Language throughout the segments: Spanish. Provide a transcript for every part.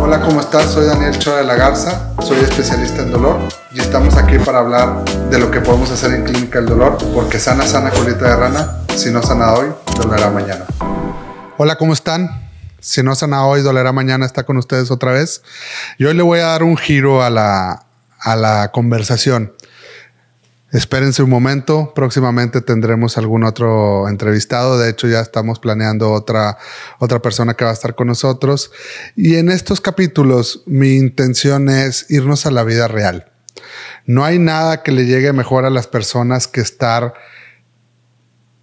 Hola, ¿cómo estás? Soy Daniel Chora de la Garza, soy especialista en dolor y estamos aquí para hablar de lo que podemos hacer en Clínica del Dolor, porque sana, sana colita de rana, si no sana hoy, dolerá mañana. Hola, ¿cómo están? Si no sana hoy, dolerá mañana, está con ustedes otra vez. Y hoy le voy a dar un giro a la, a la conversación. Espérense un momento, próximamente tendremos algún otro entrevistado, de hecho ya estamos planeando otra, otra persona que va a estar con nosotros. Y en estos capítulos mi intención es irnos a la vida real. No hay nada que le llegue mejor a las personas que estar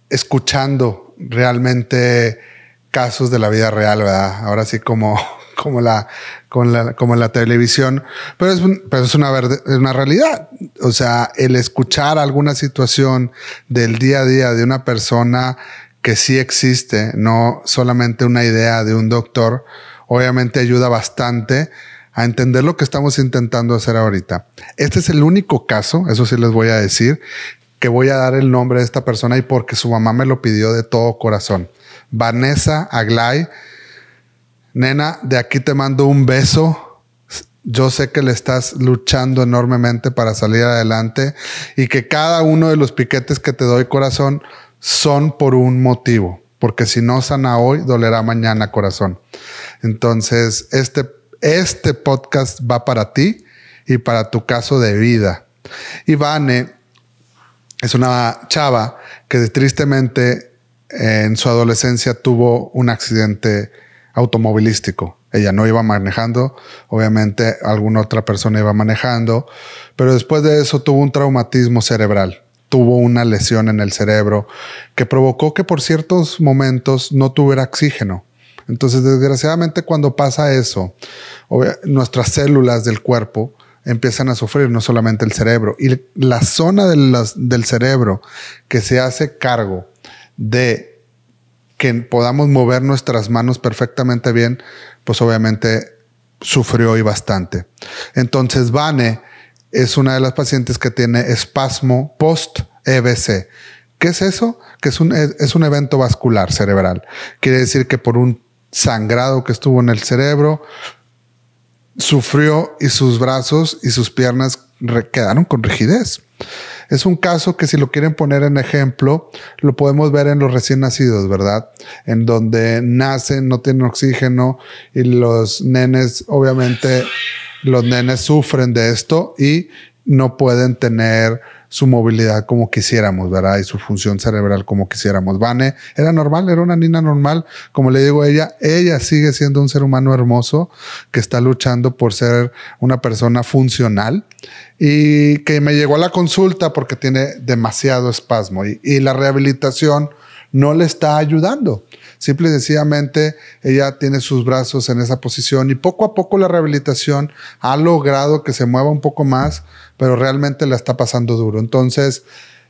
escuchando realmente casos de la vida real, ¿verdad? Ahora sí como como la, la, como la televisión, pero es, pero es una, es una realidad. O sea, el escuchar alguna situación del día a día de una persona que sí existe, no solamente una idea de un doctor, obviamente ayuda bastante a entender lo que estamos intentando hacer ahorita. Este es el único caso, eso sí les voy a decir, que voy a dar el nombre de esta persona y porque su mamá me lo pidió de todo corazón. Vanessa Aglay Nena, de aquí te mando un beso. Yo sé que le estás luchando enormemente para salir adelante y que cada uno de los piquetes que te doy corazón son por un motivo, porque si no sana hoy, dolerá mañana corazón. Entonces, este, este podcast va para ti y para tu caso de vida. Ivane es una chava que tristemente en su adolescencia tuvo un accidente automovilístico. Ella no iba manejando, obviamente alguna otra persona iba manejando, pero después de eso tuvo un traumatismo cerebral, tuvo una lesión en el cerebro que provocó que por ciertos momentos no tuviera oxígeno. Entonces, desgraciadamente, cuando pasa eso, nuestras células del cuerpo empiezan a sufrir, no solamente el cerebro. Y la zona del cerebro que se hace cargo de que podamos mover nuestras manos perfectamente bien, pues obviamente sufrió y bastante. Entonces, Vane es una de las pacientes que tiene espasmo post-EBC. ¿Qué es eso? Que es un, es un evento vascular cerebral. Quiere decir que por un sangrado que estuvo en el cerebro, sufrió y sus brazos y sus piernas quedaron con rigidez. Es un caso que si lo quieren poner en ejemplo, lo podemos ver en los recién nacidos, ¿verdad? En donde nacen, no tienen oxígeno y los nenes, obviamente, los nenes sufren de esto y no pueden tener su movilidad como quisiéramos, ¿verdad? Y su función cerebral como quisiéramos. Vane era normal, era una niña normal. Como le digo a ella, ella sigue siendo un ser humano hermoso que está luchando por ser una persona funcional y que me llegó a la consulta porque tiene demasiado espasmo y, y la rehabilitación no le está ayudando. Simple y sencillamente ella tiene sus brazos en esa posición y poco a poco la rehabilitación ha logrado que se mueva un poco más, pero realmente la está pasando duro. Entonces,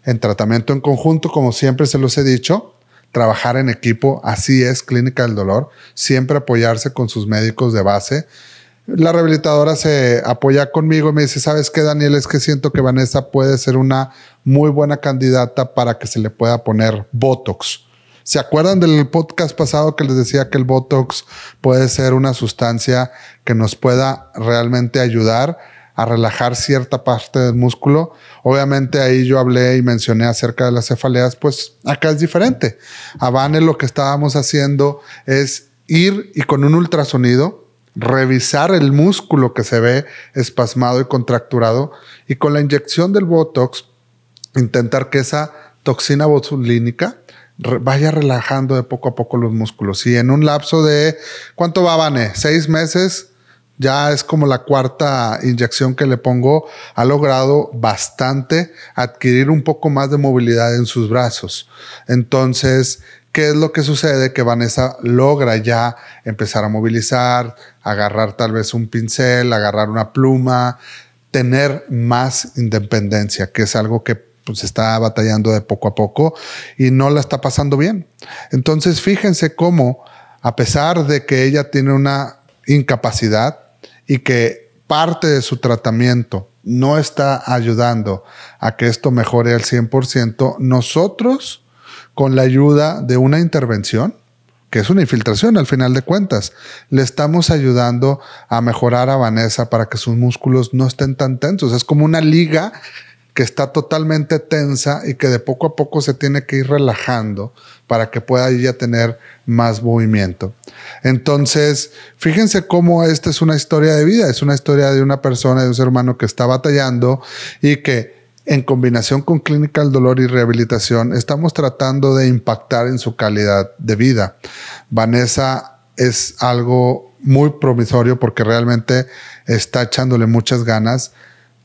en tratamiento en conjunto, como siempre se los he dicho, trabajar en equipo, así es Clínica del Dolor, siempre apoyarse con sus médicos de base. La rehabilitadora se apoya conmigo y me dice, ¿sabes qué, Daniel? Es que siento que Vanessa puede ser una muy buena candidata para que se le pueda poner Botox. ¿Se acuerdan del podcast pasado que les decía que el Botox puede ser una sustancia que nos pueda realmente ayudar a relajar cierta parte del músculo? Obviamente ahí yo hablé y mencioné acerca de las cefaleas, pues acá es diferente. A Vane lo que estábamos haciendo es ir y con un ultrasonido revisar el músculo que se ve espasmado y contracturado y con la inyección del Botox intentar que esa toxina botulínica vaya relajando de poco a poco los músculos. Y en un lapso de, ¿cuánto va, Vane? Seis meses, ya es como la cuarta inyección que le pongo, ha logrado bastante adquirir un poco más de movilidad en sus brazos. Entonces, ¿qué es lo que sucede? Que Vanessa logra ya empezar a movilizar, agarrar tal vez un pincel, agarrar una pluma, tener más independencia, que es algo que pues está batallando de poco a poco y no la está pasando bien. Entonces, fíjense cómo, a pesar de que ella tiene una incapacidad y que parte de su tratamiento no está ayudando a que esto mejore al 100%, nosotros, con la ayuda de una intervención, que es una infiltración al final de cuentas. Le estamos ayudando a mejorar a Vanessa para que sus músculos no estén tan tensos. Es como una liga que está totalmente tensa y que de poco a poco se tiene que ir relajando para que pueda ella tener más movimiento. Entonces, fíjense cómo esta es una historia de vida, es una historia de una persona, de un ser humano que está batallando y que en combinación con clínica del dolor y rehabilitación estamos tratando de impactar en su calidad de vida. Vanessa es algo muy promisorio porque realmente está echándole muchas ganas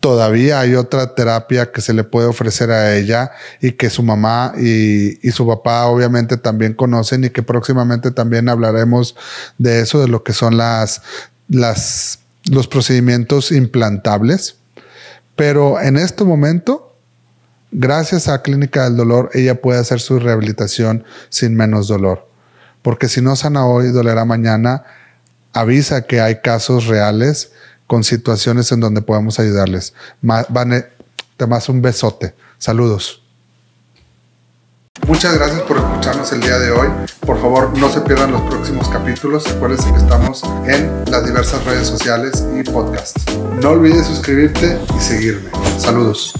todavía hay otra terapia que se le puede ofrecer a ella y que su mamá y, su papá obviamente también conocen y que próximamente también hablaremos de eso, de lo que son las, los procedimientos implantables. Pero en este momento, gracias a Clínica del Dolor, ella puede hacer su rehabilitación sin menos dolor. Porque si no sana hoy, dolerá mañana. Avisa que hay casos reales con situaciones en donde podemos ayudarles. Vane, te más un besote. Saludos. Muchas gracias por escucharnos el día de hoy. Por favor, no se pierdan los próximos capítulos. Acuérdense que estamos en las diversas redes sociales y podcasts. No olvides suscribirte y seguirme. Saludos.